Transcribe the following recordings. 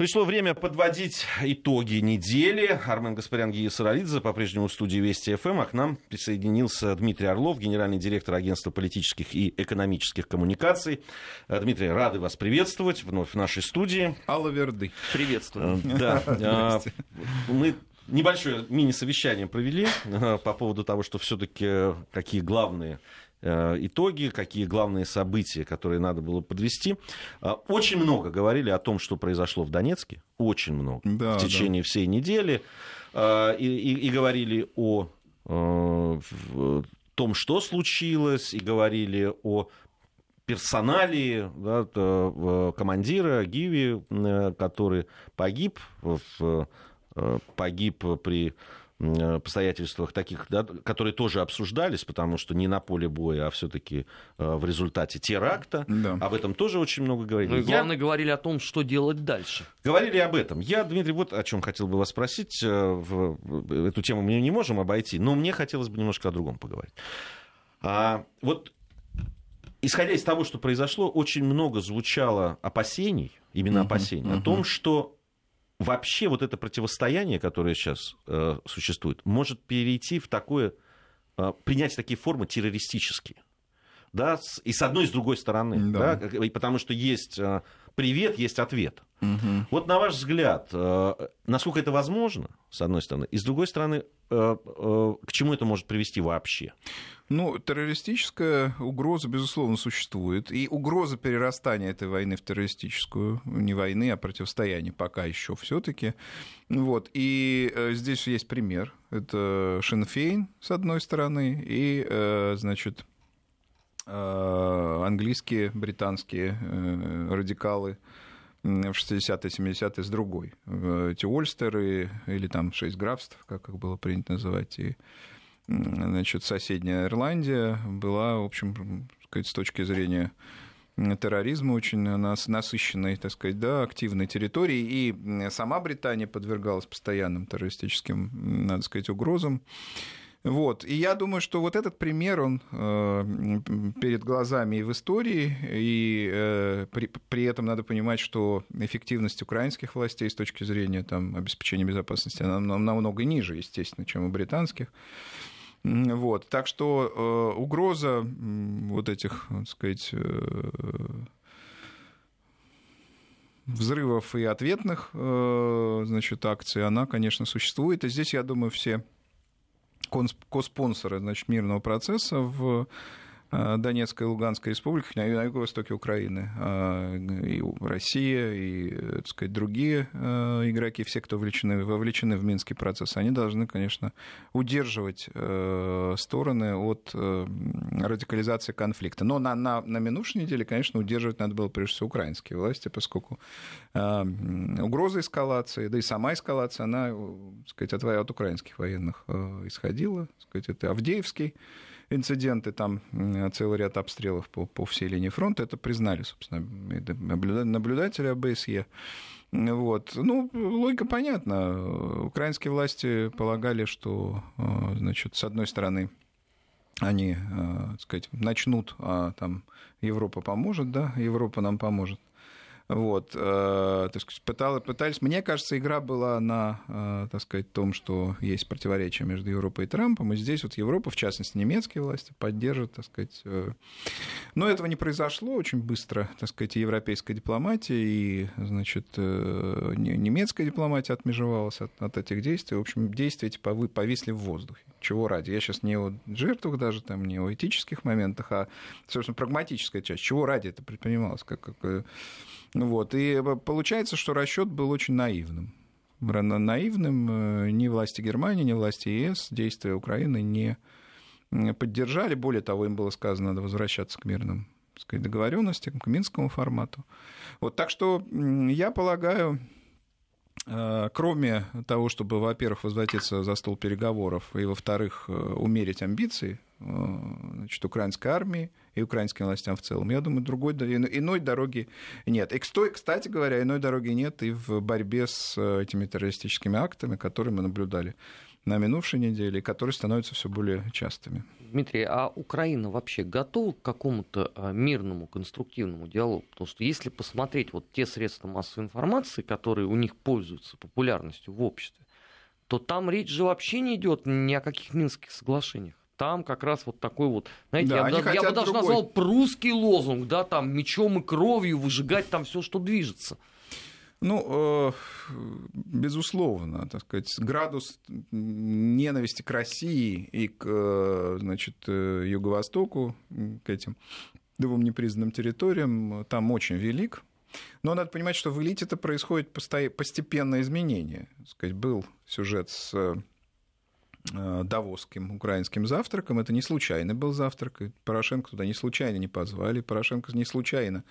Пришло время подводить итоги недели. Армен Гаспарян, Гия Саралидзе по-прежнему в студии Вести ФМ, а к нам присоединился Дмитрий Орлов, генеральный директор агентства политических и экономических коммуникаций. Э, Дмитрий, рады вас приветствовать вновь в нашей студии. Алла Верды. Приветствую. Э, да. Э, мы небольшое мини-совещание провели по поводу того, что все-таки какие главные итоги, какие главные события, которые надо было подвести. Э, очень много говорили о том, что произошло в Донецке, очень много, да, в течение да. всей недели, э, и, и, и говорили о том, что случилось, и говорили о персоналии да, командира Гиви, который погиб, погиб при Э, обстоятельствах таких, да, которые тоже обсуждались, потому что не на поле боя, а все-таки э, в результате теракта. Да. Об этом тоже очень много говорили. Ну и главное, Я... говорили о том, что делать дальше. Говорили об этом. Я, Дмитрий, вот о чем хотел бы вас спросить. Э, эту тему мы не можем обойти, но мне хотелось бы немножко о другом поговорить. А, вот исходя из того, что произошло, очень много звучало опасений, именно uh-huh, опасений, uh-huh. о том, что вообще вот это противостояние, которое сейчас э, существует, может перейти в такое, э, принять такие формы террористические. Да, и с одной, и с другой стороны. Да. Да, потому что есть э, привет, есть ответ. Угу. Вот на ваш взгляд, э, насколько это возможно, с одной стороны, и с другой стороны, э, к чему это может привести вообще? Ну, террористическая угроза, безусловно, существует. И угроза перерастания этой войны в террористическую, не войны, а противостояние пока еще все-таки. Вот. И здесь есть пример. Это Шинфейн, с одной стороны, и, значит, английские, британские радикалы в 60-е, 70-е с другой. Эти Ольстеры или там шесть графств, как их было принято называть, и значит, соседняя Ирландия была, в общем, сказать, с точки зрения терроризма очень насыщенной, так сказать, да, активной территории, и сама Британия подвергалась постоянным террористическим, надо сказать, угрозам. Вот. И я думаю, что вот этот пример, он э, перед глазами и в истории, и э, при, при этом надо понимать, что эффективность украинских властей с точки зрения там, обеспечения безопасности, она намного ниже, естественно, чем у британских. Вот. Так что э, угроза вот этих, так сказать, э, взрывов и ответных э, значит, акций, она, конечно, существует. И здесь, я думаю, все коспонсоры значит, мирного процесса в Донецкой и Луганской республиках на юго-востоке Украины. А, и Россия, и так сказать, другие э, игроки, все, кто вовлечены, вовлечены в Минский процесс, они должны, конечно, удерживать э, стороны от радикализации конфликта. Но на, на, на минувшей неделе, конечно, удерживать надо было прежде всего украинские власти, поскольку угроза эскалации, да и сама эскалация, она, так сказать, от, от украинских военных исходила. Так сказать, это Авдеевский инциденты, там целый ряд обстрелов по, по всей линии фронта, это признали, собственно, наблюдатели ОБСЕ. Вот. Ну, логика понятна. Украинские власти полагали, что, э, значит, с одной стороны, они, э, так сказать, начнут, а там Европа поможет, да, Европа нам поможет. Вот, э, так сказать, пытались, пытались, мне кажется, игра была на, э, так сказать, том, что есть противоречие между Европой и Трампом, и здесь вот Европа, в частности, немецкие власти, поддерживают, так сказать. Э, но этого не произошло очень быстро, так сказать, европейская дипломатия, и, значит, немецкая дипломатия отмежевалась от, от этих действий. В общем, действия эти повисли в воздухе. Чего ради? Я сейчас не о жертвах даже, там, не о этических моментах, а, собственно, прагматическая часть. Чего ради это предпринималось? Как, как, вот. И получается, что расчет был очень наивным. Наивным э, ни власти Германии, ни власти ЕС действия Украины не поддержали. Более того, им было сказано, надо возвращаться к мирным сказать, договоренностям, к минскому формату. Вот, так что я полагаю, э, кроме того, чтобы, во-первых, возвратиться за стол переговоров, и, во-вторых, э, умерить амбиции значит, украинской армии и украинским властям в целом. Я думаю, другой, иной дороги нет. И, кстати говоря, иной дороги нет и в борьбе с э, этими террористическими актами, которые мы наблюдали на минувшей неделе, и которые становятся все более частыми. Дмитрий, а Украина вообще готова к какому-то а, мирному, конструктивному диалогу? Потому что если посмотреть вот те средства массовой информации, которые у них пользуются популярностью в обществе, то там речь же вообще не идет ни о каких Минских соглашениях. Там как раз вот такой вот, знаете, Да, я, бы- я бы даже другой. назвал прусский лозунг, да, там мечом и кровью выжигать там все, что движется. Ну, э, безусловно, так сказать, градус ненависти к России и к, э, значит, э, Юго-Востоку, к этим двум непризнанным территориям, там очень велик. Но надо понимать, что в элите это происходит постепенное изменение. Так сказать, был сюжет с Давосским украинским завтраком. Это не случайный был завтрак. Порошенко туда не случайно не позвали. Порошенко не случайно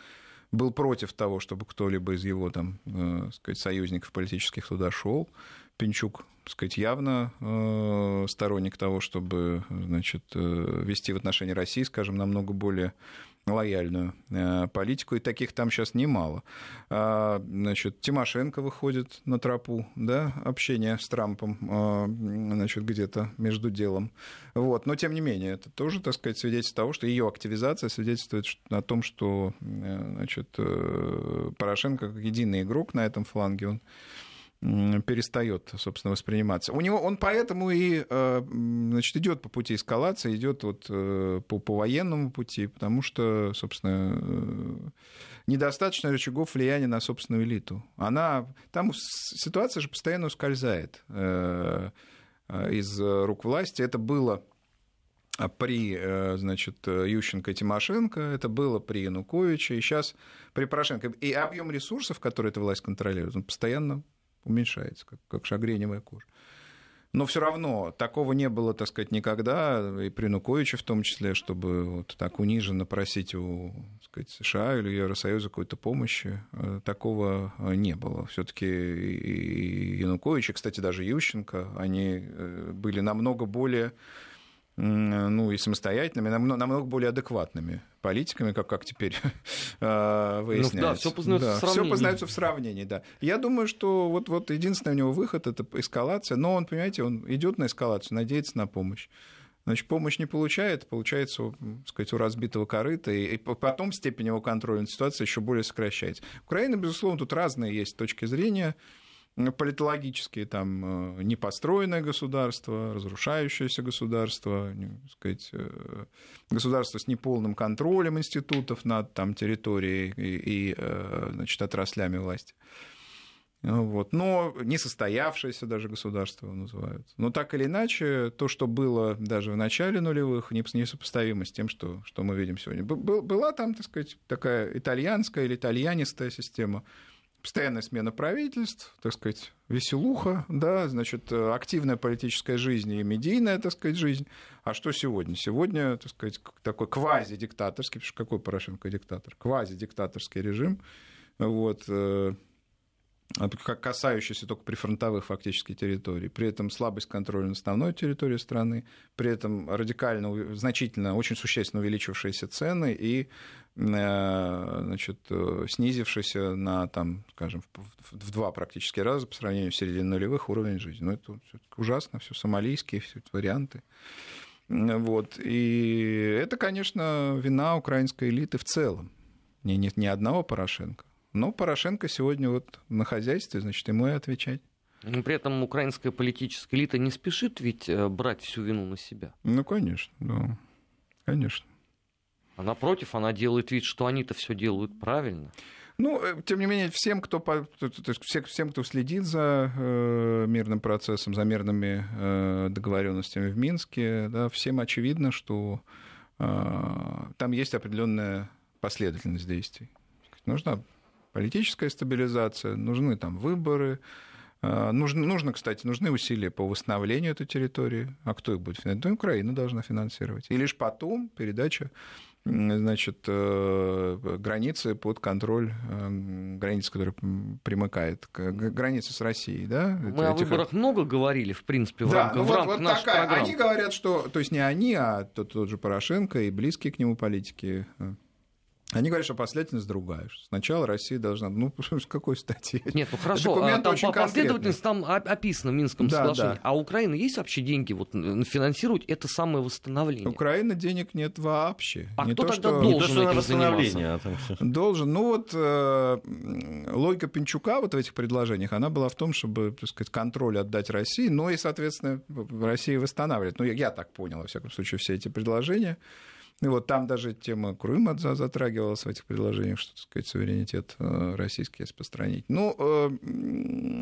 был против того, чтобы кто-либо из его там, э, сказать, союзников политических туда шел. Пинчук, сказать, явно э, сторонник того, чтобы значит, э, вести в отношении России, скажем, намного более лояльную э, политику, и таких там сейчас немало. А, Значит, Тимошенко выходит на тропу да, общения с Трампом э, значит, где-то между делом. Вот. Но, тем не менее, это тоже, так сказать, свидетельство того, что ее активизация свидетельствует о том, что э, значит, э, Порошенко как единый игрок на этом фланге, он перестает, собственно, восприниматься. У него он поэтому и э, значит, идет по пути эскалации, идет вот э, по, по военному пути, потому что, собственно, э, недостаточно рычагов влияния на собственную элиту. Она там ситуация же постоянно ускользает из рук власти. Это было при, значит, Ющенко и Тимошенко, это было при Януковиче, и сейчас при Порошенко. И объем ресурсов, которые эта власть контролирует, он постоянно уменьшается, как, как шагреневая кожа. Но все равно такого не было, так сказать, никогда, и при Януковиче в том числе, чтобы вот так униженно просить у так сказать, США или Евросоюза какой-то помощи. Э, Такого э, не было. Все-таки и Янукович, и, кстати, даже Ющенко, они э, были намного более ну, и самостоятельными, намного, намного более адекватными политиками, как, как теперь выясняется. Ну да, всё познается в Все познается в сравнении, да. Я думаю, что вот, вот единственный у него выход – это эскалация, но он, понимаете, он идет на эскалацию, надеется на помощь. Значит, помощь не получает, получается, так сказать, у разбитого корыта, и, и по- потом степень его контроля над ситуацией еще более сокращается. Украина, безусловно, тут разные есть точки зрения политологические, там, э, непостроенное государство, разрушающееся государство, сказать, э, государство с неполным контролем институтов над там, территорией и, и, э, значит, отраслями власти. Вот. Но несостоявшееся даже государство называют. Но так или иначе, то, что было даже в начале нулевых, не- несопоставимо с тем, что, что мы видим сегодня. Была там, так сказать, такая итальянская или итальянистая система, постоянная смена правительств, так сказать, веселуха, да, значит, э, активная политическая жизнь и медийная, так сказать, жизнь. А что сегодня? Сегодня, так сказать, такой квази-диктаторский, потому что какой Порошенко диктатор? Квази-диктаторский режим, вот, э, касающийся только прифронтовых фактически территорий. При этом слабость контроля над основной территорией страны, при этом радикально, значительно, очень существенно увеличившиеся цены и э, значит, э, снизившийся на, там, скажем, в- два практически раза по сравнению с серединой нулевых уровень жизни. Ну, это ужасно, все сомалийские все варианты. Вот. И это, конечно, вина украинской элиты в целом. Не, не, не одного Порошенко. Но Порошенко сегодня вот на хозяйстве, значит, ему и отвечать. Но при этом украинская политическая элита не спешит ведь э, брать всю вину на себя. Ну, конечно, да. Конечно. А напротив, она делает вид, что они-то все делают правильно. Ну, э, тем не менее, всем, кто, то- есть все- всем, кто следит за э, мирным процессом, за мирными э, договоренностями в Минске, да, всем очевидно, что э, там есть определенная последовательность действий. Нужна политическая стабилизация, нужны там выборы, э, нужно, нужно, кстати, нужны усилия по восстановлению этой территории. А кто их будет финансировать? Ну, Украина должна финансировать. И лишь потом передача значит, э, границы под контроль э, границ, которая примыкает к г- границе с Россией, да? Мы о Этих- выборах много говорили, в принципе, в да, рамках, ну в вот, рамках вот нашей такая. программы. Они говорят, что, то есть не они, а тот, тот же Порошенко и близкие к нему политики, э, Они говорят, что последовательность другая. Сначала Россия должна... Ну, с какой стати? Нет, ну хорошо, Документ а, там последовательность там описано в Минском да, соглашении. Да. А у Украины есть вообще деньги вот, финансировать это самое восстановление? У Украины денег нет вообще. А не кто то, тогда что... должен не то, этим заниматься? Должен. Ну вот э, логика Пинчука вот в этих предложениях, она была в том, чтобы, так сказать, контроль отдать России, но и, соответственно, Россия восстанавливает. Ну, я, я так понял, во всяком случае, все эти предложения. И вот там даже тема Крыма затрагивалась в этих предложениях, что, так сказать, суверенитет э, российский распространить. Ну, э,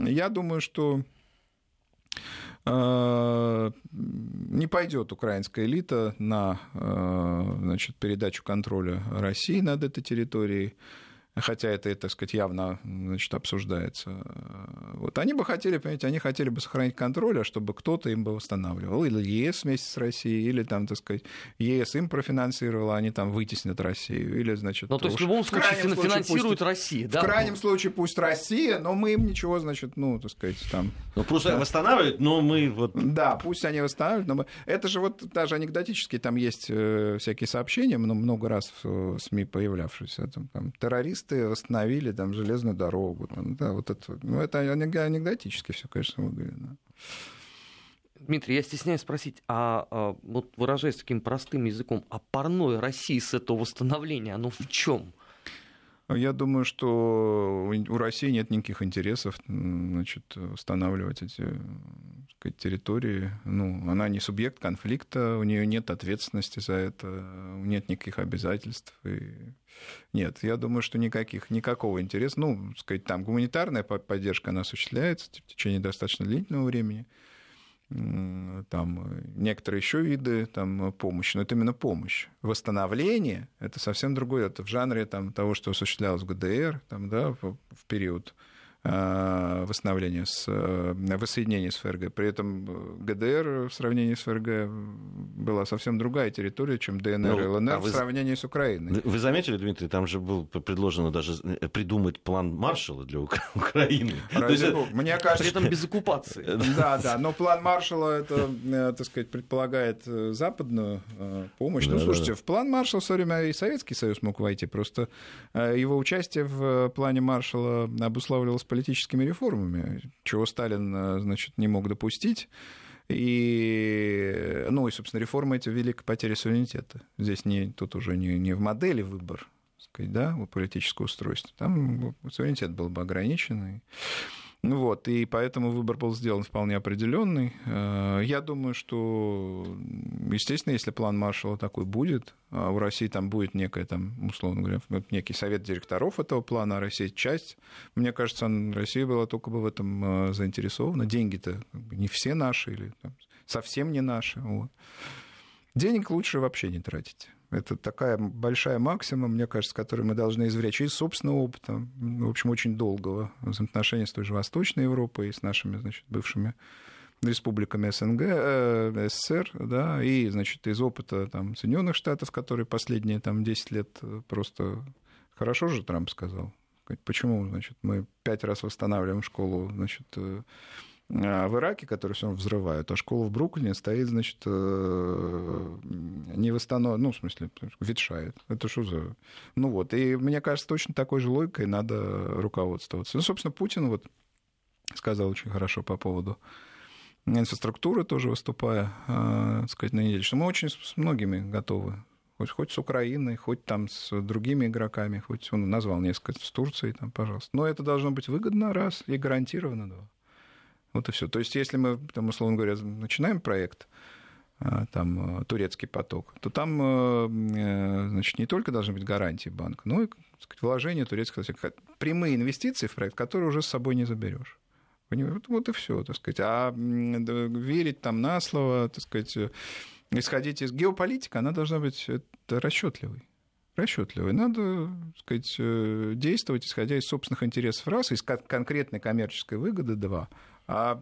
я думаю, что э, не пойдет украинская элита на значит, передачу контроля России над этой территорией хотя это, так сказать, явно значит, обсуждается. Вот они бы хотели, понимаете, они хотели бы сохранить контроль, а чтобы кто-то им бы восстанавливал. Или ЕС вместе с Россией, или там, так сказать, ЕС им профинансировал, а они там вытеснят Россию. Или, значит, ну, то есть в любом случае финансирует пусть, Россия, да? В крайнем случае пусть Россия, но мы им ничего, значит, ну, так сказать, там... Ну, просто да. восстанавливают, но мы вот... Да, пусть они восстанавливают, но мы... Это же вот даже анекдотически там есть э, всякие сообщения, много раз в СМИ появлявшиеся. Там, там, террорист коммунисты восстановили там железную дорогу. Там, да, вот это, ну, это анекдотически все, конечно, выглядит. Дмитрий, я стесняюсь спросить, а, а вот выражаясь таким простым языком, а парной России с этого восстановления, оно в чем? Я думаю, что у России нет никаких интересов значит, устанавливать эти сказать, территории. Ну, она не субъект конфликта, у нее нет ответственности за это, нет никаких обязательств. И... Нет, я думаю, что никаких, никакого интереса. Ну, сказать, там гуманитарная поддержка, она осуществляется в течение достаточно длительного времени там э, некоторые еще виды там, помощи, но это именно помощь. Восстановление — это совсем другое, это в жанре там, того, что осуществлялось в ГДР там, да, в, в период восстановления, с, э, воссоединения с ФРГ. При этом э, ГДР в сравнении с фрг была совсем другая территория, чем ДНР ну, и ЛНР а в сравнении с Украиной. Вы заметили, Дмитрий, там же было предложено даже придумать план Маршала для Украины. Есть, мне кажется, При этом без оккупации. Да, да, но план Маршала, это, так сказать, предполагает западную помощь. Ну, слушайте, в план Маршала в свое время и Советский Союз мог войти, просто его участие в плане Маршала обуславливалось политическими реформами, чего Сталин, э, значит, не мог допустить. И, ну, и, собственно, реформы эти вели к потере суверенитета. Здесь не, тут уже не, не в модели выбор, сказать, да, политического устройства. Там суверенитет был бы ограничен. Ну вот, и поэтому выбор был сделан вполне определенный. Э, я думаю, что, естественно, если план Маршала такой будет, а у России там будет некая, там, условно говоря, некий совет директоров этого плана, а Россия часть, мне кажется, Россия была только бы в этом э, заинтересована. Деньги-то не все наши или там, совсем не наши. Вот. Денег лучше вообще не тратить. Это такая большая максима, мне кажется, которую мы должны извлечь из собственного опыта, в общем, очень долгого взаимоотношений с той же Восточной Европой и с нашими, значит, бывшими республиками СНГ, э, СССР, да, и, значит, из опыта там, Соединенных Штатов, которые последние там, 10 лет просто... Хорошо же Трамп сказал. Почему, значит, мы пять раз восстанавливаем школу, значит, э, в Ираке, которые все равно взрывают, а школа в Бруклине стоит, значит, э, не восстановлена, ну, в смысле, ветшает. Это что за... Ну вот, и мне кажется, точно такой же логикой надо руководствоваться. Ну, собственно, Путин вот сказал очень хорошо по поводу инфраструктуры тоже выступая, э, сказать, на неделе, что мы очень с многими готовы хоть, хоть с Украиной, хоть там с другими игроками, хоть он назвал несколько с Турцией, там, пожалуйста. Но это должно быть выгодно, раз, и гарантированно, два. Вот и все. То есть, если мы, там, условно говоря, начинаем проект, а, там, турецкий поток, то там, э, э, значит, не только должны быть гарантии банка, но и сказать, вложение турецкого, прямые инвестиции в проект, которые уже с собой не заберешь. Вот, и все, так сказать. А верить там на слово, так сказать, исходить из геополитики, она должна быть расчетливой. Расчетливой. Надо, так сказать, э, действовать, исходя из собственных интересов раз, из конкретной коммерческой выгоды два. А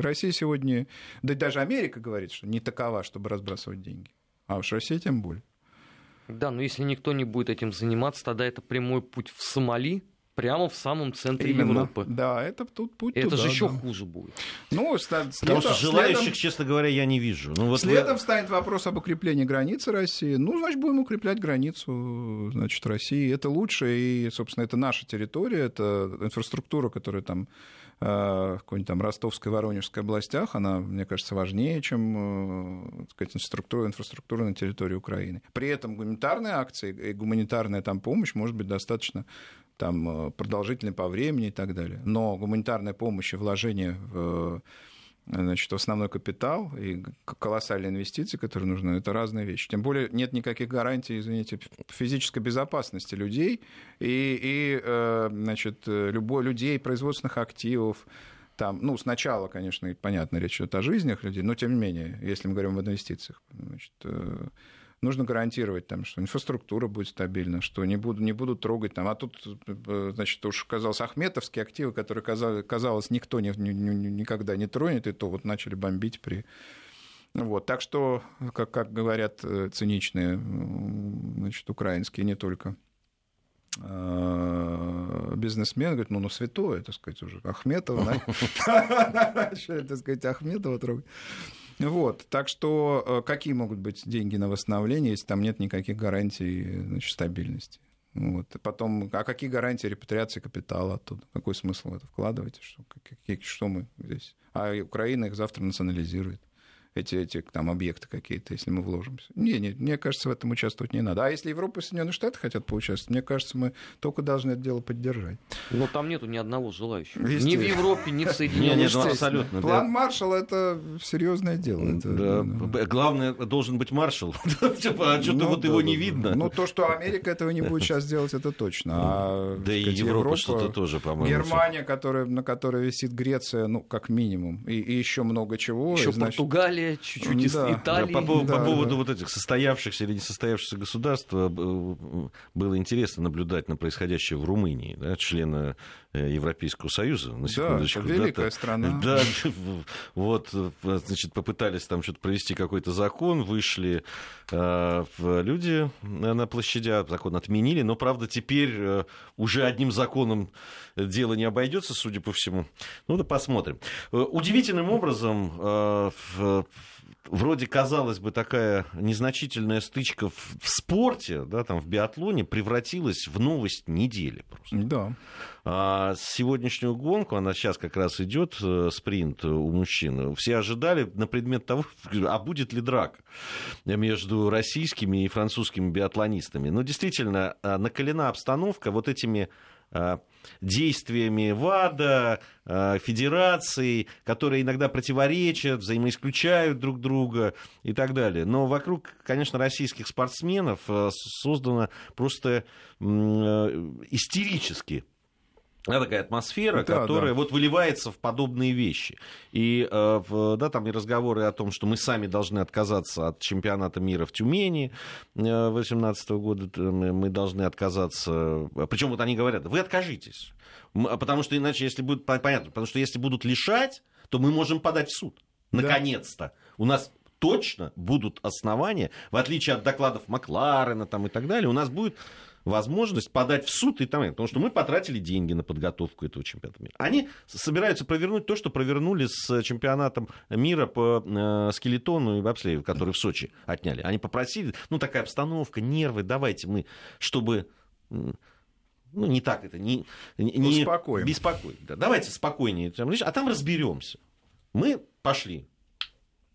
Россия сегодня, да даже Америка говорит, что не такова, чтобы разбрасывать деньги. А уж Россия тем более. Да, но если никто не будет этим заниматься, тогда это прямой путь в Сомали, прямо в самом центре Именно. Европы. Да, это тут путь Это туда, же еще да. хуже будет. Ну, ста- Потому следом- что желающих, следом- честно говоря, я не вижу. Ну, вот Следом вы- станет вопрос об укреплении границы России. Ну, значит, будем укреплять границу значит, России. Это лучше, и, собственно, это наша территория, это инфраструктура, которая там какой-нибудь там Ростовской, Воронежской областях, она, мне кажется, важнее, чем э, так сказать, инфраструктура, инфраструктура на территории Украины. При этом гуманитарные акции и гуманитарная там помощь может быть достаточно там, э, продолжительной по времени и так далее. Но гуманитарная помощь и вложение в значит, основной капитал и колоссальные инвестиции, которые нужны, это разные вещи. Тем более нет никаких гарантий, извините, физической безопасности людей и, и э, значит, э, любой людей, производственных активов. Там, ну, сначала, конечно, понятно, речь идет о жизнях людей, но тем не менее, если мы говорим об инвестициях, значит, э, нужно гарантировать, там, что инфраструктура будет стабильна, что не, буду, не будут трогать. Там. А тут, э, значит, уж казалось, ахметовские активы, которые, казалось, никто ни- ни- ни- никогда не тронет, и то вот начали бомбить при... Вот, так что, как, как говорят э, циничные значит, украинские, не только э, бизнесмен, говорит, ну, ну, святое, так сказать, уже Ахметова, так сказать, Ахметова трогать. Вот, так что э, какие могут быть деньги на восстановление, если там нет никаких гарантий значит, стабильности? Вот. Потом, а какие гарантии репатриации капитала оттуда? Какой смысл в это вкладывать? Что, какие, что мы здесь? А Украина их завтра национализирует эти, эти там объекты какие-то, если мы вложимся. Не, не, мне кажется, в этом участвовать не надо. А если Европа и Соединенные Штаты хотят поучаствовать, мне кажется, мы только должны это дело поддержать. Но там нету ни одного желающего. Ни в. Европе, ни в Не, Соединенных не, ну, Штатах. абсолютно. да. План Маршалла это серьезное дело. Это, Да, б- Главное, должен быть маршал. Типа, А что-то ну, вот да, его да, не да. видно. Ну, то, что Америка этого не будет сейчас делать, это точно. А, Да и Европа что-то тоже, по-моему. Германия, которая, на которой висит Греция, ну, как минимум, и, и еще много чего. Еще и, Португалия, чуть-чуть из Да. Да, Италии. по, поводу- по Да, поводу да. вот этих состоявшихся или несостоявшихся государств э, б- было интересно наблюдать на происходящее в Румынии, да, члена э, Европейского Союза. На Да, секундочку. это великая Да, страна. Да, вот, э, значит, попытались там что-то провести какой-то закон, вышли э, люди на площадях, закон отменили, но, правда, теперь э, уже одним законом дело не обойдется, судя по всему. Ну да посмотрим. Э, Удивительным образом, э, вроде казалось бы такая незначительная стычка в, в спорте, да, там в биатлоне превратилась в новость недели просто. Да. А сегодняшнюю гонку, она сейчас как раз идет, э, спринт у мужчин, все ожидали на предмет того, а будет ли драка между российскими и французскими биатлонистами. Но действительно, а, накалена обстановка вот этими действиями ВАДА, а, федераций, которые иногда противоречат, взаимоисключают друг друга и так далее. Но вокруг, конечно, российских спортсменов а, создана просто э, истерически да, такая атмосфера, Да, которая да. вот выливается в подобные вещи. И э, да, там и разговоры о том, что мы сами должны отказаться от чемпионата мира в Тюмени 2018 года, т- мы должны отказаться. Причем вот они говорят, вы откажитесь. А Потому что иначе, если будет по- понятно, потому что если будут лишать, то мы можем подать в суд. Да. Наконец-то. У нас точно будут основания, в отличие от докладов Макларена там, и так далее, у нас будет возможность подать в суд и там, потому что мы потратили деньги на подготовку этого чемпионата мира. Они собираются провернуть то, что провернули с чемпионатом мира по э, скелетону и бобслею, который в Сочи отняли. Они попросили, ну такая обстановка, нервы, давайте мы, чтобы ну, не так это, не, не Успокоим. беспокоить. Да, давайте спокойнее, а там разберемся. Мы пошли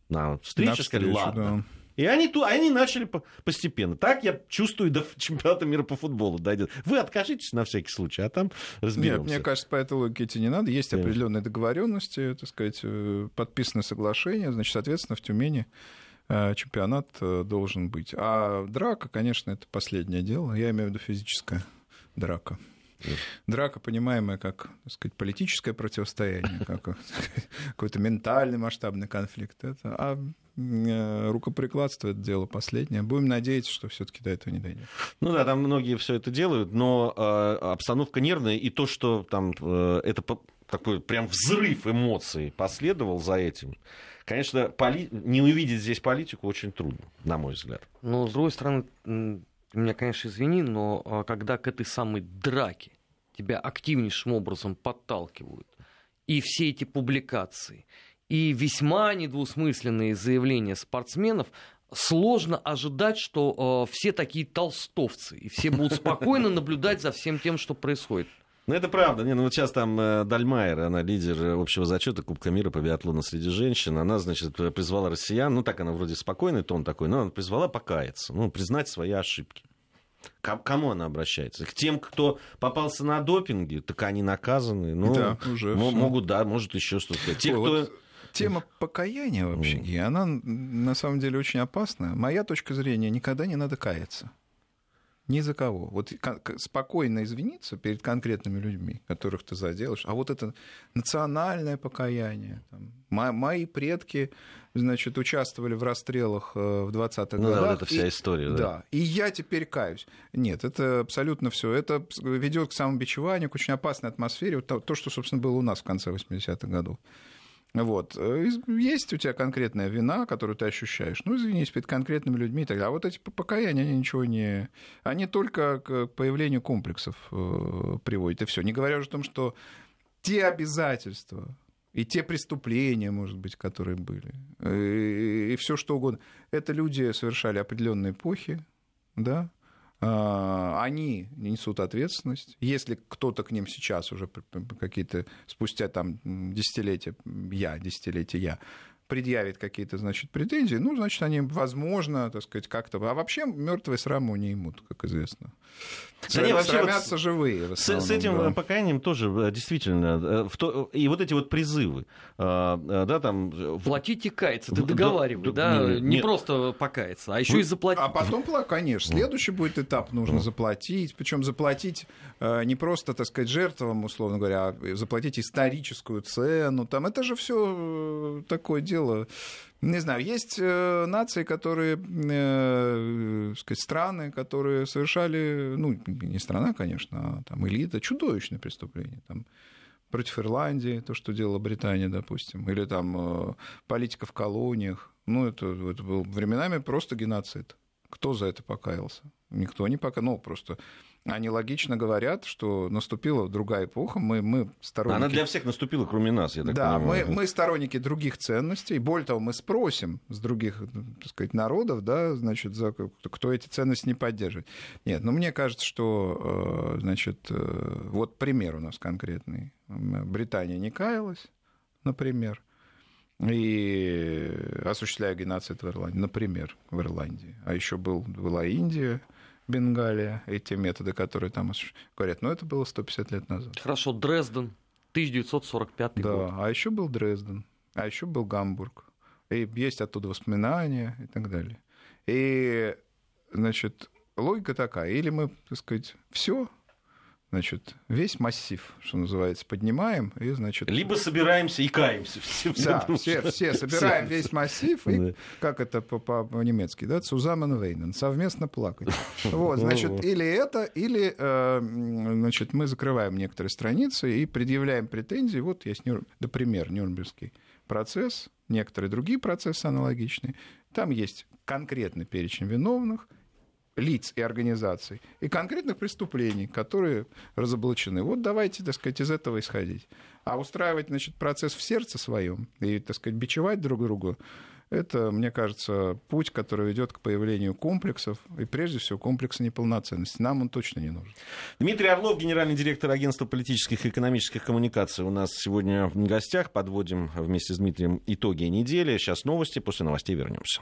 на встречу, На сказали, встречу, ладно. да. И они, ту- они начали по- постепенно. Так я чувствую, до чемпионата мира по футболу дойдет. Вы откажитесь на всякий случай, а там разберемся. Нет, мне кажется, по этой логике идти не надо. Есть Конечно. определенные договоренности, так сказать, э, подписаны соглашения, значит, соответственно, в Тюмени э, чемпионат э, должен быть. А драка, конечно, это последнее дело. Я имею в виду физическая драка. Драка, понимаемая как так сказать, политическое противостояние, как какой-то ментальный масштабный конфликт. Это, а э, рукоприкладство это дело последнее. Будем надеяться, что все-таки до этого не дойдет. Ну да, там многие все это делают, но э, обстановка нервная, и то, что там э, это по- такой прям взрыв эмоций последовал за этим, конечно, поли- не увидеть здесь политику очень трудно, на мой взгляд. Но, с другой стороны, ты меня, конечно, извини, но а, когда к этой самой драке тебя активнейшим образом подталкивают, и все эти публикации, и весьма недвусмысленные заявления спортсменов, сложно ожидать, что э, все такие толстовцы, и все будут спокойно наблюдать за всем тем, что происходит. Ну, это правда. Не, ну, вот сейчас там э, Дальмайер, она лидер общего зачета Кубка мира по биатлону среди женщин. Она, значит, призвала россиян, ну, так она вроде спокойный тон такой, но она призвала покаяться, ну, признать свои ошибки. К кому она обращается? К тем, кто попался на допинге, так они наказаны. Ну, да, уже могут, да, может еще что-то. Те, Ой, кто... Вот тема покаяния вообще, mm. она на самом деле очень опасна. Моя точка зрения, никогда не надо каяться. Ни за кого. Вот спокойно извиниться перед конкретными людьми, которых ты заделаешь. А вот это национальное покаяние. Там, мои предки, значит, участвовали в расстрелах э, в 20-х ну, годах. Да, вот это вся и, история. Да. да. И я теперь каюсь. Нет, это абсолютно все. Это ведет к самобичеванию, к очень опасной атмосфере. Вот то, что, собственно, было у нас в конце 80-х годов. Вот. Э, есть у тебя конкретная вина, которую ты ощущаешь. Ну, извинись перед конкретными людьми и так далее. А вот эти покаяния, они ничего не... Они только к появлению комплексов э, приводят, и все. Не говоря уже о том, что те обязательства, и те преступления, может быть, которые были, э, и, и все что угодно. Это люди совершали определенные эпохи, да, они несут ответственность. Если кто-то к ним сейчас уже какие-то спустя там десятилетия, я, десятилетия я, предъявит какие-то, значит, претензии, ну, значит, они, возможно, так сказать, как-то... А вообще мертвые сраму не имут, как известно. Да не, вообще Срамятся вот живые. С, с этим да. покаянием тоже э, действительно. Э, в то, и вот эти вот призывы, э, да, там... Платите каяться, ты договаривай, да, да, не, не просто покаяться, а еще и заплатить. А потом, конечно, следующий будет этап, нужно заплатить, причем заплатить не просто, так сказать, жертвам, условно говоря, а заплатить историческую цену, там, это же все такое дело не знаю, есть э, нации, которые, э, сказать, страны, которые совершали, ну, не страна, конечно, а там элита, чудовищные преступления. Там, против Ирландии, то, что делала Британия, допустим, или там э, политика в колониях. Ну, это, это был временами просто геноцид. Кто за это покаялся? Никто не покаялся. Ну, просто они логично говорят, что наступила другая эпоха, мы, мы сторонники... Она для всех наступила, кроме нас, я так да, понимаю. Да, мы, мы сторонники других ценностей. Более того, мы спросим с других, так сказать, народов, да, значит, за, кто эти ценности не поддерживает. Нет, но мне кажется, что, э, значит, э, вот пример у нас конкретный. Британия не каялась, например, и осуществляя геноцид в Ирландии, например, в Ирландии. А еще был, была Индия, Бенгалия, эти методы, которые там говорят, но это было 150 лет назад. Хорошо, Дрезден, 1945 да, год. Да, а еще был Дрезден, а еще был Гамбург. И есть оттуда воспоминания и так далее. И, значит, логика такая, или мы, так сказать, все значит, весь массив, что называется, поднимаем и, значит... Либо собираемся и каемся. Все, да, все, все собираем весь массив и, как это по-немецки, да, Цузамен Вейнен, совместно плакать. Вот, значит, или это, или, э, значит, мы закрываем некоторые страницы и предъявляем претензии. Вот есть, например, Нюрнбергский процесс, некоторые другие процессы аналогичные. Там есть конкретный перечень виновных, лиц и организаций и конкретных преступлений, которые разоблачены. Вот давайте, так сказать, из этого исходить. А устраивать, значит, процесс в сердце своем и, так сказать, бичевать друг друга, это, мне кажется, путь, который ведет к появлению комплексов, и прежде всего комплекса неполноценности. Нам он точно не нужен. Дмитрий Орлов, генеральный директор агентства политических и экономических коммуникаций, у нас сегодня в гостях. Подводим вместе с Дмитрием итоги недели. Сейчас новости, после новостей вернемся.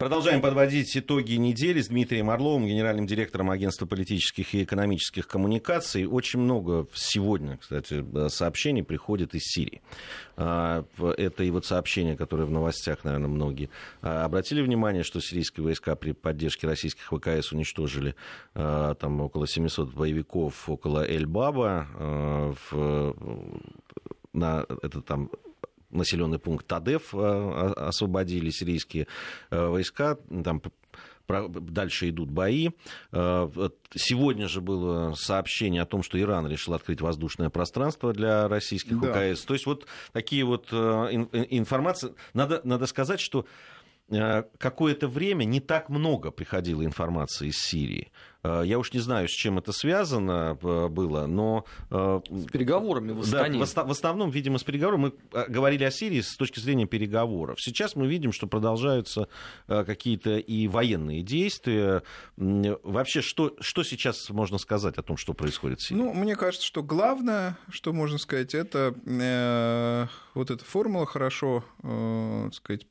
Продолжаем подводить итоги недели с Дмитрием Орловым, генеральным директором агентства политических и экономических коммуникаций. Очень много сегодня, кстати, сообщений приходит из Сирии. А, это и вот сообщение, которое в новостях, наверное, многие а, обратили внимание, что сирийские войска при поддержке российских ВКС уничтожили а, там около 700 боевиков около Эль-Баба. На это там населенный пункт Тадеф освободили сирийские войска, там дальше идут бои. Сегодня же было сообщение о том, что Иран решил открыть воздушное пространство для российских да. УКС. То есть вот такие вот информации. Надо, надо сказать, что Э, какое-то время не так много приходило информации из Сирии. Э, я уж не знаю, с чем это связано э, было, но... С переговорами в Астане. Да, в основном, видимо, с переговорами. Мы говорили о Сирии с точки зрения переговоров. Сейчас мы видим, что продолжаются какие-то и военные действия. Вообще, что, что сейчас можно сказать о том, что происходит в Сирии? Ну, мне кажется, что главное, что можно сказать, это э, вот эта формула хорошо, э, сказать,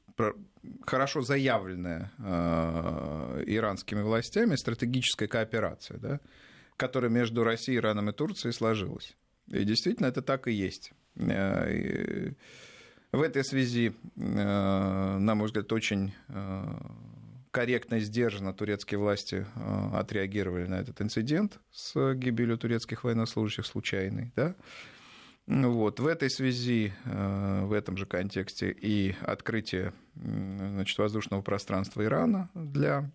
хорошо заявленная э, иранскими властями стратегическая кооперация, да, которая между Россией, Ираном и Турцией сложилась. И действительно это так и есть. Э, в этой связи, э, на мой взгляд, очень корректно и сдержанно турецкие власти отреагировали на этот инцидент с гибелью турецких военнослужащих случайный. Да? Вот. В этой связи, в этом же контексте и открытие значит, воздушного пространства Ирана для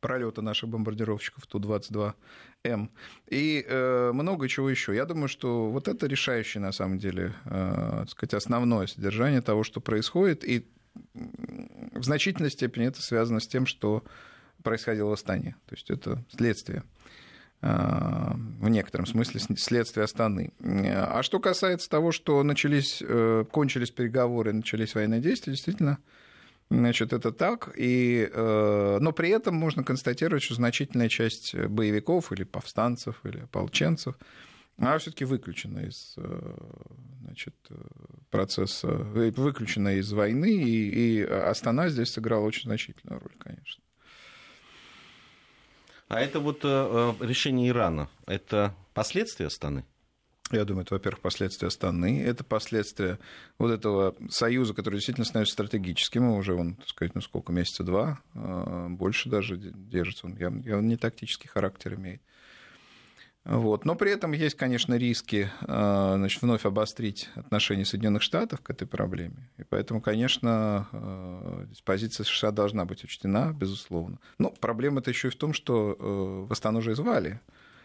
пролета наших бомбардировщиков Ту-22М и э, много чего еще. Я думаю, что вот это решающее, на самом деле, э, сказать, основное содержание того, что происходит, и в значительной степени это связано с тем, что происходило в Астане. То есть это следствие в некотором смысле следствие Астаны. А что касается того, что начались, э, кончились переговоры, начались военные действия, действительно, Значит, это так. И, э, но при этом можно констатировать, что значительная часть боевиков или повстанцев, или ополченцев, она все-таки выключена из э, значит, процесса, выключена из войны, и, и Астана здесь сыграла очень значительную роль, конечно. А это вот э, э, решение Ирана, это последствия Астаны? Я думаю, это, во-первых, последствия Астаны, это последствия вот этого союза, который действительно становится стратегическим, уже он, так сказать, ну сколько, месяца два, э, больше даже держится, он, он не тактический характер имеет. Вот. Но при этом есть, конечно, риски э, значит, вновь обострить отношения Соединенных Штатов к этой проблеме. И поэтому, конечно, э, позиция США должна быть учтена, безусловно. Но проблема-то еще и в том, что э, в Астан уже звали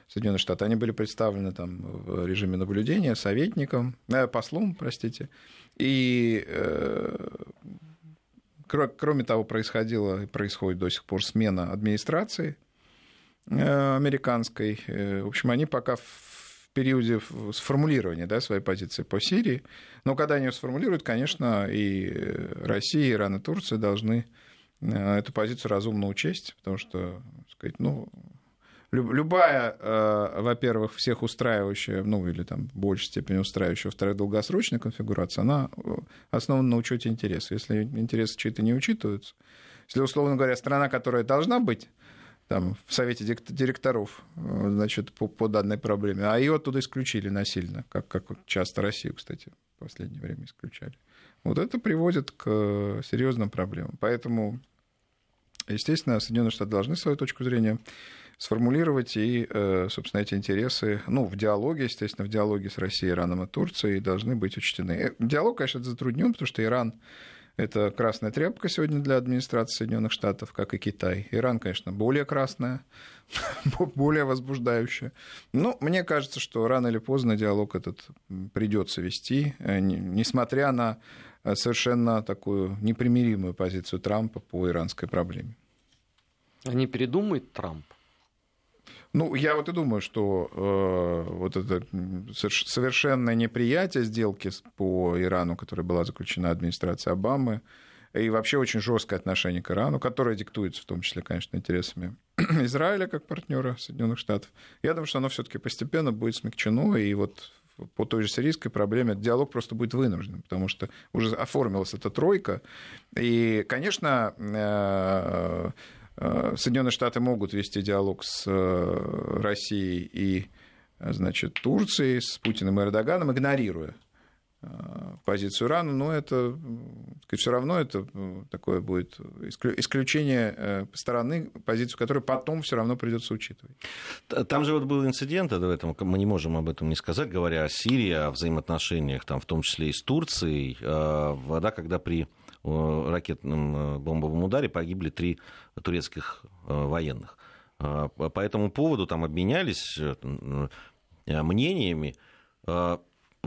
Соединенные Штаты. Они были представлены там в режиме наблюдения советником, э, послом, простите. И кроме того, происходила и происходит до сих пор смена администрации Э, американской. Э, в общем, они пока в периоде сформулирования да, своей позиции по Сирии. Но когда они ее сформулируют, конечно, и Россия, Иран и Турция должны э, эту позицию разумно учесть, потому что, сказать, ну, любая, во-первых, всех устраивающая, ну или там в большей степени устраивающая, во-вторых, долгосрочная конфигурация, она основана на учете интересов. Если интересы чьи-то не учитываются, если, условно говоря, страна, которая должна быть там, в совете директоров э, значит, по, по данной проблеме, а ее оттуда исключили насильно, как, как часто Россию, кстати, в последнее время исключали. Вот это приводит к серьезным проблемам. Поэтому, естественно, Соединенные Штаты должны свою точку зрения сформулировать и, э, собственно, эти интересы, ну, в диалоге, естественно, в диалоге с Россией, Ираном и Турцией должны быть учтены. Э, диалог, конечно, затруднен, потому что Иран это красная тряпка сегодня для администрации Соединенных Штатов, как и Китай. Иран, конечно, более красная, более возбуждающая. Но мне кажется, что рано или поздно диалог этот придется вести, э, несмотря на э, совершенно такую непримиримую позицию Трампа по иранской проблеме. А не передумает Трамп? Ну, я вот и думаю, что э, вот это совершенное неприятие сделки по Ирану, которая была заключена администрацией Обамы, и вообще очень жесткое отношение к Ирану, которое диктуется в том числе, конечно, интересами Израиля как партнера Соединенных Штатов. Я думаю, что оно все-таки постепенно будет смягчено, и вот по той же сирийской проблеме диалог просто будет вынужден, потому что уже оформилась эта тройка. И, конечно, э, Соединенные Штаты могут вести диалог с э, Россией и значит, Турцией, с Путиным и Эрдоганом, игнорируя позицию Ирана, но это все равно это такое будет исключение стороны, позицию которой потом все равно придется учитывать. Там же вот был инцидент, в этом мы не можем об этом не сказать, говоря о Сирии, о взаимоотношениях, там, в том числе и с Турцией, да, когда при ракетном бомбовом ударе погибли три турецких военных. По этому поводу там обменялись мнениями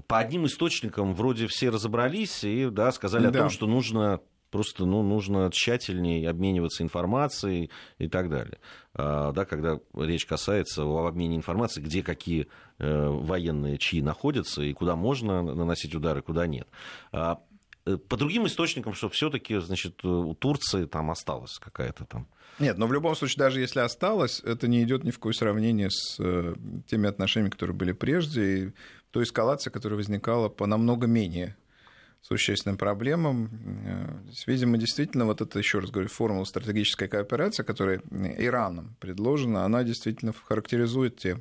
по одним источникам вроде все разобрались и да, сказали да. о том, что нужно просто ну, нужно тщательнее обмениваться информацией и так далее. А, да, когда речь касается о обмене информацией, где какие э, военные чьи находятся и куда можно наносить удары, куда нет. А, э, по другим источникам, что все-таки, значит, у Турции там осталась какая-то там. Нет, но в любом случае, даже если осталось, это не идет ни в какое сравнение с э, теми отношениями, которые были прежде. И то эскалация, которая возникала по намного менее существенным проблемам. Видимо, действительно, вот это, еще раз говорю, формула стратегической кооперации, которая Ираном предложена, она действительно характеризует те,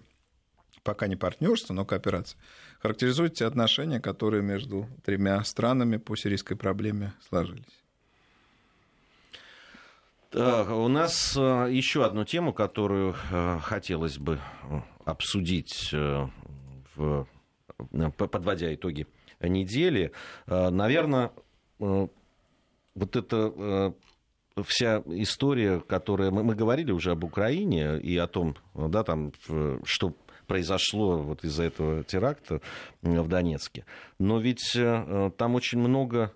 пока не партнерство, но кооперация, характеризует те отношения, которые между тремя странами по сирийской проблеме сложились. Так, у нас э, еще одну тему, которую э, хотелось бы э, обсудить в подводя итоги недели, наверное, вот эта вся история, которая... Мы, мы говорили уже об Украине и о том, да, там, что произошло вот из-за этого теракта в Донецке. Но ведь там очень много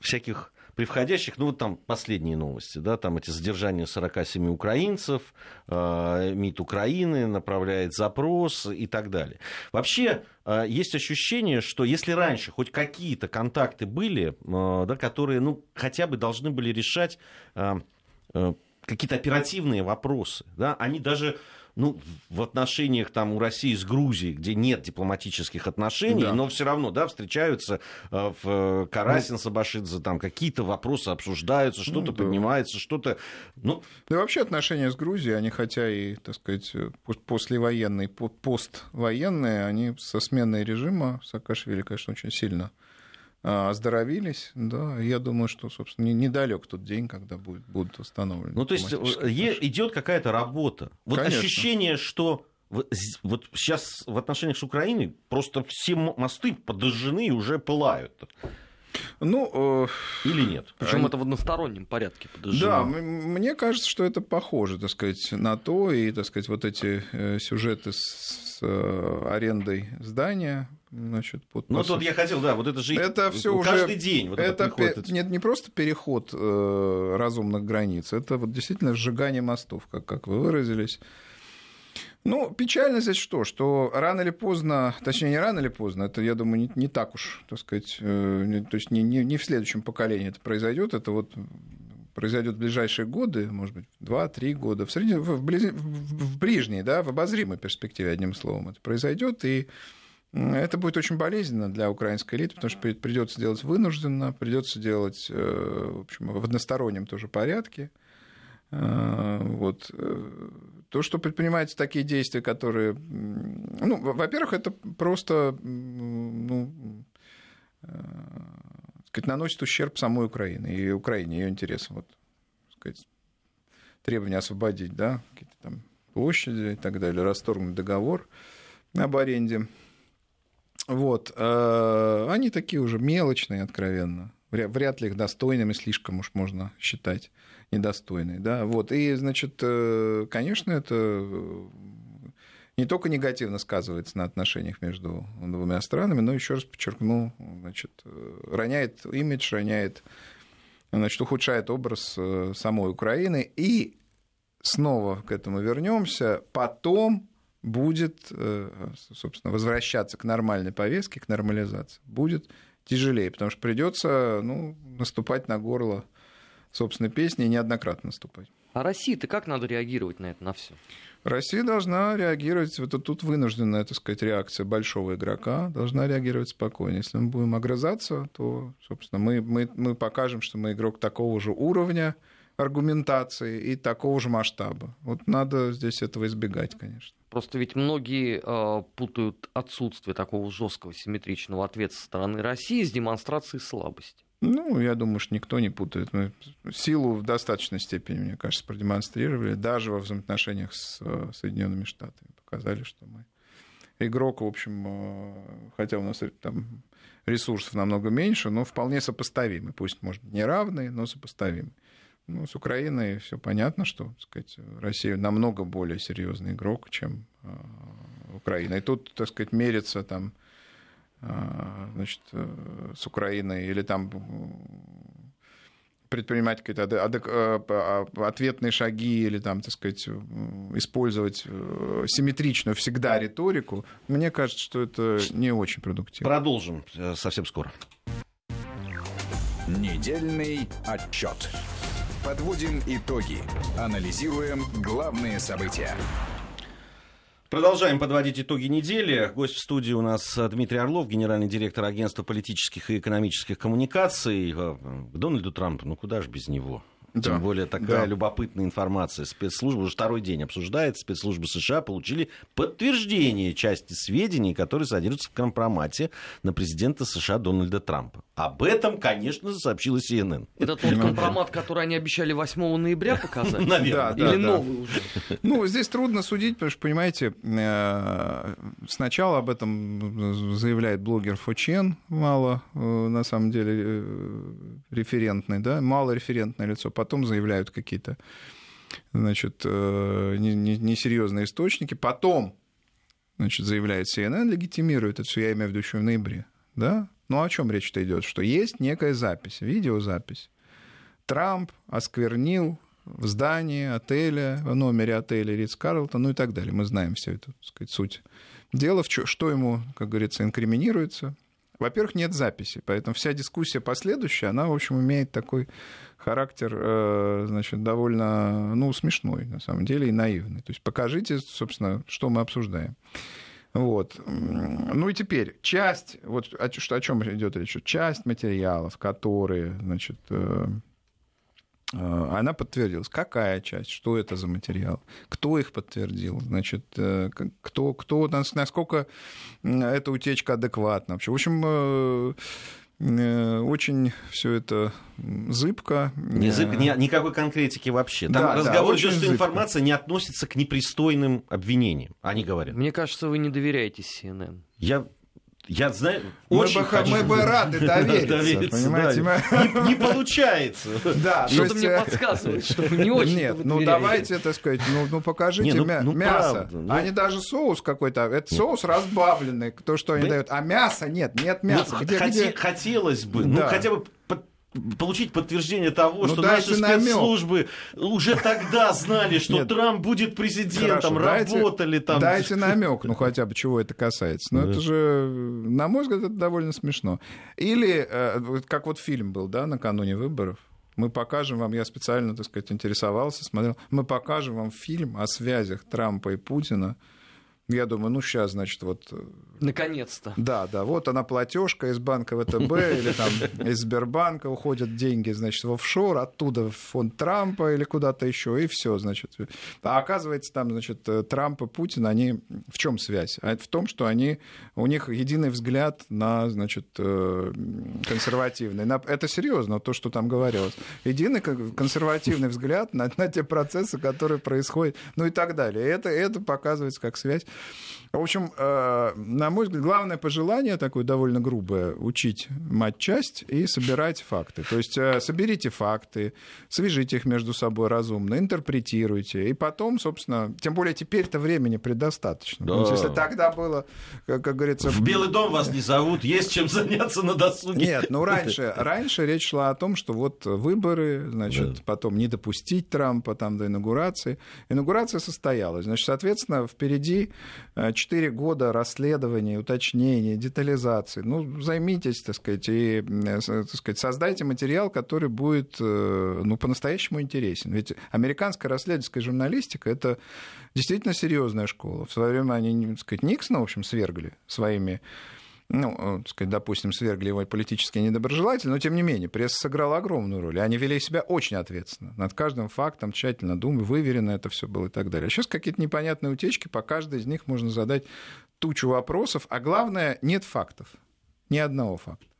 всяких при входящих, ну вот там последние новости, да, там эти задержания 47 украинцев, э, МИД Украины направляет запрос и так далее. Вообще э, есть ощущение, что если раньше хоть какие-то контакты были, э, да, которые, ну, хотя бы должны были решать э, э, какие-то оперативные вопросы, да, они даже ну, в отношениях там у России с Грузией, где нет дипломатических отношений, да. но все равно, да, встречаются э, в Карасин, ну, Сабашидзе, там какие-то вопросы обсуждаются, что-то ну, да. поднимается, что-то, ну... Да вообще отношения с Грузией, они хотя и, так сказать, послевоенные, поствоенные, они со сменой режима Саакашвили, конечно, очень сильно оздоровились, да, я думаю, что, собственно, недалек тот день, когда будет, будут установлены. Ну, то есть идет какая-то работа. Вот Конечно. ощущение, что вот сейчас в отношениях с Украиной просто все мосты подожжены и уже пылают. Ну, э, или нет? Причем они... это в одностороннем порядке подожжено. Да, мне кажется, что это похоже, так сказать, на то, и, так сказать, вот эти э, сюжеты с э, арендой здания, Значит, под, ну, тут я хотел, да, вот это же это все каждый уже, день. Вот это это нет, не просто переход э, разумных границ, это вот действительно сжигание мостов, как, как вы выразились. Ну, печально здесь что? Что рано или поздно, точнее, не рано или поздно, это, я думаю, не, не так уж, так сказать, э, не, то есть не, не, не в следующем поколении это произойдет, это вот произойдет в ближайшие годы, может быть, 2-3 года, в, среднем, в, близ, в, в ближней, да, в обозримой перспективе, одним словом, это произойдет, и это будет очень болезненно для украинской элиты, потому что придется делать вынужденно, придется делать э, в, общем, в одностороннем тоже порядке. Э, вот. Э, то, что предпринимаются такие действия, которые... Ну, во-первых, это просто ну, сказать, наносит ущерб самой Украине и Украине, ее интересам. Вот, сказать, требования освободить да, какие-то там площади и так далее, расторгнуть договор об аренде вот. Э, они такие уже мелочные, откровенно. Вряд ли их достойными слишком уж можно считать недостойные. Да? Вот. И, значит, э, конечно, это э, не только негативно сказывается на отношениях между двумя странами, но еще раз подчеркну, значит, роняет имидж, роняет, значит, ухудшает образ самой Украины. И снова к этому вернемся. Потом будет, э, собственно, возвращаться к нормальной повестке, к нормализации, будет тяжелее, потому что придется ну, наступать на горло собственной песни и неоднократно наступать. А России-то как надо реагировать на это, на все? Россия должна реагировать, вот тут вынужденная, так сказать, реакция большого игрока, должна реагировать спокойно. Если мы будем огрызаться, то, собственно, мы, мы, мы покажем, что мы игрок такого же уровня, аргументации и такого же масштаба. Вот надо здесь этого избегать, конечно. Просто ведь многие э, путают отсутствие такого жесткого симметричного ответа со стороны России с демонстрацией слабости. Ну, я думаю, что никто не путает. Мы силу в достаточной степени, мне кажется, продемонстрировали, даже во взаимоотношениях с э, Соединенными Штатами. Показали, что мы игрок, в общем, э, хотя у нас там ресурсов намного меньше, но вполне сопоставимый. Пусть, может не равный, но сопоставимый. Ну, с Украиной все понятно, что так сказать, Россия намного более серьезный игрок, чем э, Украина. И тут, так сказать, мерится там, э, значит, э, с Украиной или там предпринимать какие-то а, ответные шаги или там, так сказать, использовать симметричную всегда риторику, мне кажется, что это не очень продуктивно. Продолжим совсем скоро. Недельный отчет. Подводим итоги. Анализируем главные события. Продолжаем подводить итоги недели. Гость в студии у нас Дмитрий Орлов, генеральный директор агентства политических и экономических коммуникаций. К Дональду Трампу, ну куда же без него? Тем да. более такая да. любопытная информация. Спецслужбы уже второй день обсуждает. Спецслужбы США получили подтверждение части сведений, которые содержатся в компромате на президента США Дональда Трампа. Об этом, конечно, сообщила CNN. Это тот компромат, который они обещали 8 ноября показать? Наверное. Или новый уже? Ну, здесь трудно судить, потому что, понимаете, э, сначала об этом заявляет блогер Фочен, мало, э, на самом деле, э, референтный, да, мало референтное лицо потом заявляют какие-то значит, э, несерьезные источники, потом значит, заявляет CNN, легитимирует это все, я имею в виду еще в ноябре. Да? Ну о чем речь-то идет? Что есть некая запись, видеозапись. Трамп осквернил в здании отеля, в номере отеля Ридс Карлтон, ну и так далее. Мы знаем всю эту так сказать, суть. Чем, что ему, как говорится, инкриминируется. Во-первых, нет записи, поэтому вся дискуссия последующая, она, в общем, имеет такой характер, э, значит, довольно, ну, смешной, на самом деле, и наивный. То есть покажите, собственно, что мы обсуждаем. Вот. Ну и теперь часть, вот о, о чем идет речь? Часть материалов, которые, значит, э, она подтвердилась. Какая часть? Что это за материал? Кто их подтвердил? Значит, кто, кто, насколько эта утечка адекватна вообще? В общем, Э, очень все это зыбко. Не зыбко, ни, никакой конкретики вообще. Там да, разговор да, идет, что зыбко. информация не относится к непристойным обвинениям, они говорят. Мне кажется, вы не доверяете CNN. Я я знаю, мы очень бы, хочу. Мы бы рады довериться, довериться понимаете? Да. Не, не получается. Да, Что-то мне э, подсказывает, что вы не очень Нет, ну давайте, так сказать, ну, ну покажите не, ну, мя- ну, мясо. Правда, ну... Они даже соус какой-то, это соус разбавленный, то, что они Вы... дают. А мясо нет, нет мяса. Ну, где, хот- где... Хотелось бы, ну, да. ну хотя бы получить подтверждение того, ну, что наши спецслужбы намек. уже тогда знали, что Нет. Трамп будет президентом, Хорошо, работали дайте, там. Дайте намек, ну хотя бы чего это касается. Но да. это же, на мой взгляд, это довольно смешно. Или, э, как вот фильм был, да, накануне выборов. Мы покажем вам, я специально, так сказать, интересовался, смотрел, мы покажем вам фильм о связях Трампа и Путина я думаю, ну сейчас, значит, вот... Э, Наконец-то. Да, да, вот она платежка из банка ВТБ или там из Сбербанка уходят деньги, значит, в офшор, оттуда в фонд Трампа или куда-то еще, и все, значит. А оказывается, там, значит, Трамп и Путин, они в чем связь? А это в том, что они, у них единый взгляд на, значит, э, консервативный. Это серьезно, то, что там говорилось. Единый консервативный взгляд на, на те процессы, которые происходят, ну и так далее. Это, это показывается как связь. В общем, э, на мой взгляд, главное пожелание такое довольно грубое — учить матчасть и собирать факты. То есть э, соберите факты, свяжите их между собой разумно, интерпретируйте, и потом, собственно, тем более теперь-то времени предостаточно. Да. Есть, если тогда было, как, как говорится... В Белый дом вас не зовут, есть чем заняться на досуге. Нет, ну раньше, раньше речь шла о том, что вот выборы, значит, да. потом не допустить Трампа там до инаугурации. Инаугурация состоялась. Значит, соответственно, впереди 4 года расследований, уточнений, детализации. Ну, займитесь, так сказать, и э, так сказать, создайте материал, который будет э, ну, по-настоящему интересен. Ведь американская расследовательская журналистика — это действительно серьезная школа. В свое время они, так сказать, Никсона, в общем, свергли своими ну, э, так сказать, допустим, свергли его политические недоброжелатели, но тем не менее, пресса сыграла огромную роль. Они вели себя очень ответственно. Над каждым фактом тщательно думали, выверено это все было и так далее. А сейчас какие-то непонятные утечки, по каждой из них можно задать тучу вопросов, а главное, нет фактов. Ни одного факта.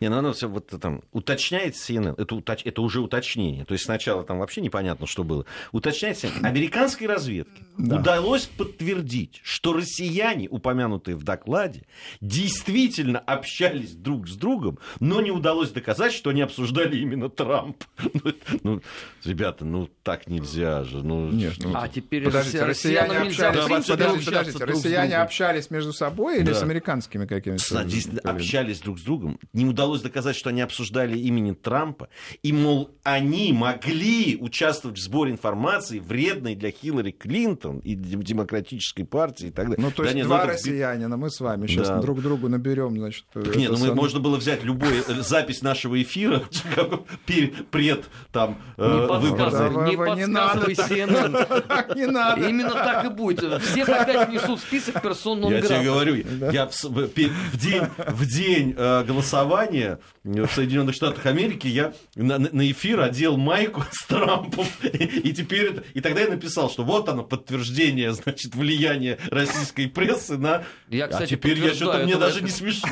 Не, ну оно все вот там уточняет CNN, это, уточ, это уже уточнение. То есть сначала там вообще непонятно, что было. Уточняет CNN. Американской разведке да. удалось подтвердить, что россияне, упомянутые в докладе, действительно общались друг с другом, но не удалось доказать, что они обсуждали именно Трамп. Ну, ну ребята, ну так нельзя же. Ну, Нет, ну, а теперь подождите, россияне общались, подождите, подождите, россияне общались между собой или Да. с американскими какими-то? Общались друг с другом. Не удалось доказать, что они обсуждали имени Трампа. И, мол, они могли участвовать в сборе информации, вредной для Хиллари Клинтон и дем- демократической партии и так далее. Ну, то Да есть нет, два ну, это- россиянина, мы с вами сейчас Да. друг другу наберем, значит... Так нет, ну, мы- самое- можно было взять любой э, запись нашего эфира, пред там э, Не подсказывай, не подсказывай CNN. Не надо. Именно так и будет. Всех опять внесут в список персон Я тебе говорю, я в, день, в день э, голосования в Соединенных Штатах Америки я на, на- эфир одел майку с Трампом. И, и теперь это- и тогда я написал, что вот оно подтверждение, значит, влияния российской прессы на. Я, кстати, а теперь я что-то мне это- даже не смешно.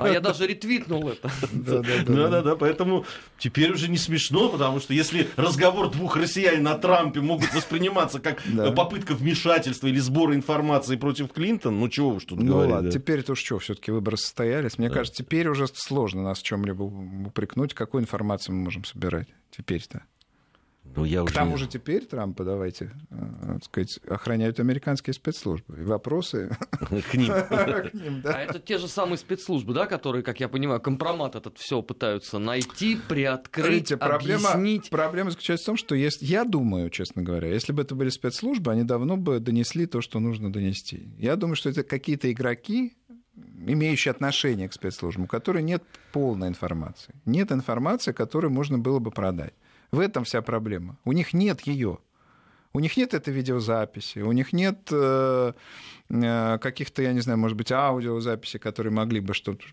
А я даже ретвитнул это. Да, да, да. Да, да, да, поэтому теперь уже не смешно, потому что если разговор двух россиян на Трампе могут восприниматься как попытка вмешательства или сбора информации против Клинтон, ну чего уж тут Ну говорить. ладно, да. теперь-то уж что, все-таки выборы состоялись. Мне кажется, теперь уже сложно нас в чем-либо упрекнуть. Какую информацию мы можем собирать теперь-то? Ну, я К уже тому же теперь Трампа, давайте, э, так сказать, охраняют американские спецслужбы. И вопросы к ним. А это те же самые спецслужбы, да, которые, как я понимаю, компромат этот все пытаются найти, приоткрыть, объяснить. проблема заключается в том, что есть, я думаю, честно говоря, если бы это были спецслужбы, они давно бы донесли то, что нужно донести. Я думаю, что это какие-то игроки, имеющие отношение к спецслужбам, у которых нет полной информации. Нет информации, которую можно было бы продать. В этом вся проблема. У них нет ее. У них нет этой видеозаписи, у них нет э, э, каких-то, я не знаю, может быть, аудиозаписей, которые могли бы что-то,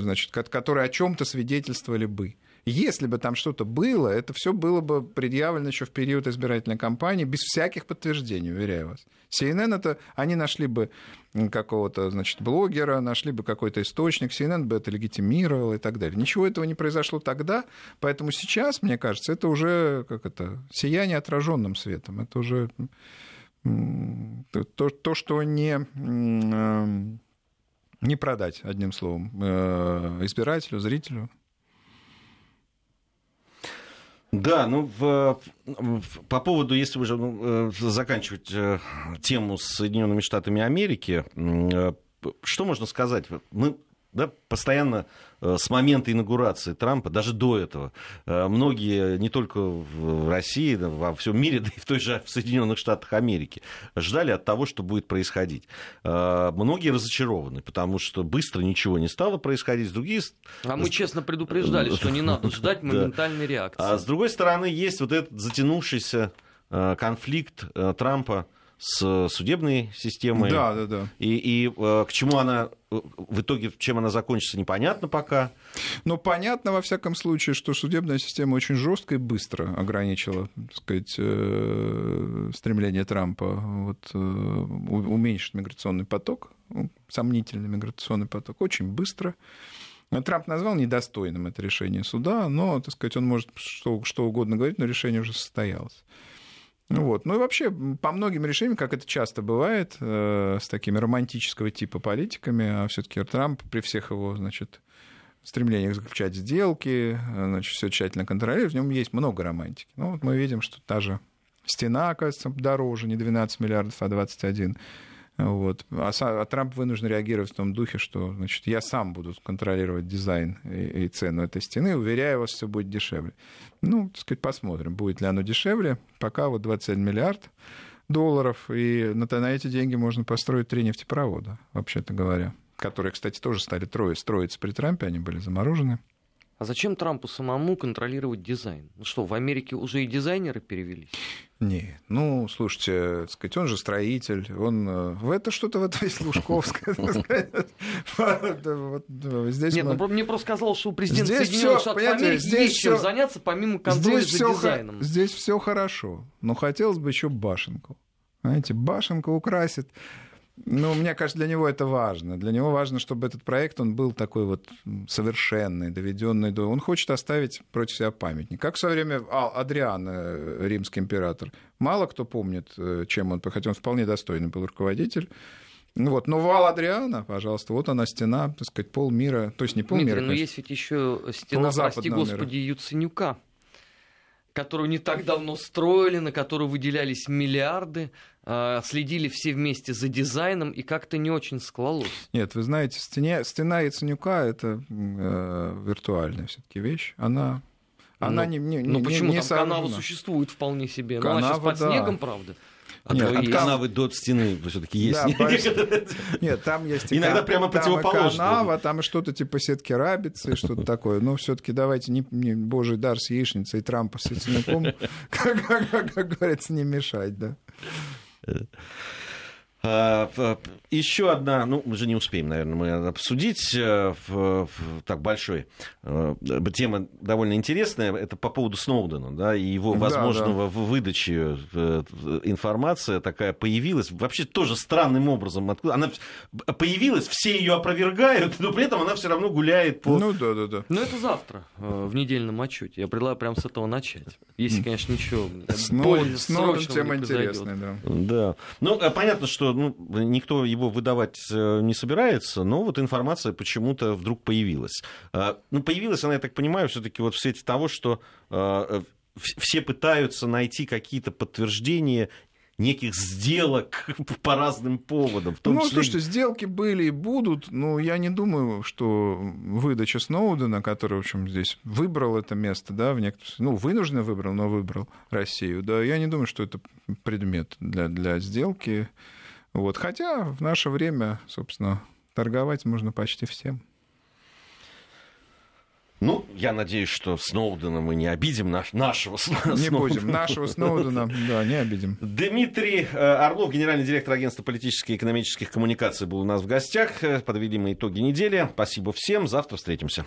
значит, ко- которые о чем-то свидетельствовали бы. Если бы там что-то было, это все было бы предъявлено еще в период избирательной кампании без всяких подтверждений, уверяю вас. CNN это, они нашли бы какого-то, значит, блогера, нашли бы какой-то источник, CNN бы это легитимировал и так далее. Ничего этого не произошло тогда, поэтому сейчас, мне кажется, это уже, как это, сияние отраженным светом. Это уже то, то что не, м, э, не продать, одним словом, э, избирателю, зрителю. Да, ну, в- в- по поводу, если уже ну, э, заканчивать э, тему с Соединенными Штатами Америки, э, что можно сказать? Мы да, постоянно э, с момента инаугурации Трампа, даже до этого, э, многие, не только в России, во всем мире, да и в той же в Соединенных Штатах Америки, ждали от того, что будет происходить. Э, Многие разочарованы, потому что быстро ничего не стало происходить. Другие А мы честно предупреждали, что не надо ждать Да. моментальной а реакции. с другой стороны, есть вот этот затянувшийся конфликт Трампа с судебной системой. Да, да, да. И, и э, к чему она э, в итоге, чем она закончится, непонятно пока. Но понятно, во всяком случае, что судебная система очень жестко и быстро ограничила, так сказать, э, стремление Трампа вот, э, уменьшить миграционный поток, ну, сомнительный миграционный поток, очень быстро. Трамп назвал недостойным это решение суда, но, так сказать, он может что, что угодно говорить, но решение уже состоялось. Ну Вот. Ну и вообще, по многим решениям, как это часто бывает, э, с такими романтического типа политиками, а все-таки Трамп при всех его, значит, стремлениях заключать сделки, э, значит, все тщательно контролировать, в нем есть много романтики. Ну, вот мы видим, что та же стена, оказывается, дороже, не 12 миллиардов, а 21. Вот. А, а Трамп вынужден реагировать в том духе, что значит, я сам буду контролировать дизайн и, и цену этой стены, уверяю вас, все будет дешевле. Ну, так сказать, посмотрим, будет ли оно дешевле. Пока вот 21 миллиард долларов, и на, на эти деньги можно построить три нефтепровода, вообще-то говоря, которые, кстати, тоже стали строиться при Трампе, они были заморожены. А зачем Трампу самому контролировать дизайн? Ну что, в Америке уже и дизайнеры перевелись? Не, ну, слушайте, сказать, он же строитель, он... э, В это что-то в этом есть Лужковское. так сказать. Вот, э, Здесь Нет, ну мне просто сказал, что у президента Соединенных Штатов Америки есть чем заняться, помимо контроля за дизайном. здесь все хорошо, но хотелось бы еще башенку. Знаете, башенку украсит. Ну, мне кажется, для него это важно. Для него важно, чтобы этот проект, он был такой вот совершенный, доведенный до... Он хочет оставить против себя памятник. Как в свое время А- Адриан, э, римский император. Мало кто помнит, э, чем он, хотя он вполне достойный был руководитель. Ну Вот. Но вал Адриана, пожалуйста, вот она стена, так сказать, полмира, то есть не полмира, Дмитрий, но конечно. есть ведь еще стена, прости Полузападного мира. господи, Юценюка, которую не так давно строили, на которую выделялись миллиарды, а, следили все вместе за дизайном, и как-то не очень склалось. Нет, вы знаете, стене, стена Яценюка это э, виртуальная все-таки вещь. Она, она Ну, не, не, Ну не- почему не там канава сооружена. существует вполне себе? ну, она сейчас Канава, под да. снегом, правда. От, Нет, от канавы до стены все-таки есть. Да, Нет, там есть и Иногда прямо противоположно. канава, там и что-то типа сетки рабицы, и что-то такое. Но все-таки давайте не, не божий дар с яичницей и Трампа с Яценюком, как, говорится, не мешать, да. А, Еще одна, ну, мы же не успеем, наверное, мы обсудить, э, в- в- так, большой. э, Тема довольно интересная, это по поводу Сноудена, да, и его Да, возможного в- выдачи э, информация такая появилась, вообще тоже странным образом. Откуда- Она появилась, все ее опровергают, но при этом она все равно гуляет по... Ну, да-да-да. Но это завтра, в недельном отчете. Я предлагаю прямо с этого начать. Если, конечно, ничего более снова срочного тема интересная, да. Да. Ну, понятно, что ну, никто его выдавать э, не собирается, но вот информация почему-то вдруг появилась. А, Ну, появилась она, я так понимаю, все-таки вот в свете того, что э, в- все пытаются найти какие-то подтверждения неких сделок по разным поводам. В том Ну, числе... слушайте, сделки были и будут, но я не думаю, что выдача Сноудена, который, в общем, здесь выбрал это место, да, в смысле, ну, вынужденно выбрал, но выбрал Россию, да, я не думаю, что это предмет для, для сделки. Вот. Хотя в наше время, собственно, торговать можно почти всем. Ну, я надеюсь, что Сноудена мы не обидим, наш, нашего Сноудена. Не будем. Нашего Сноудена, да, не обидим. Дмитрий э, Орлов, генеральный директор агентства политических и экономических коммуникаций, был у нас в гостях. Подвели мы итоги недели. Спасибо всем. Завтра встретимся.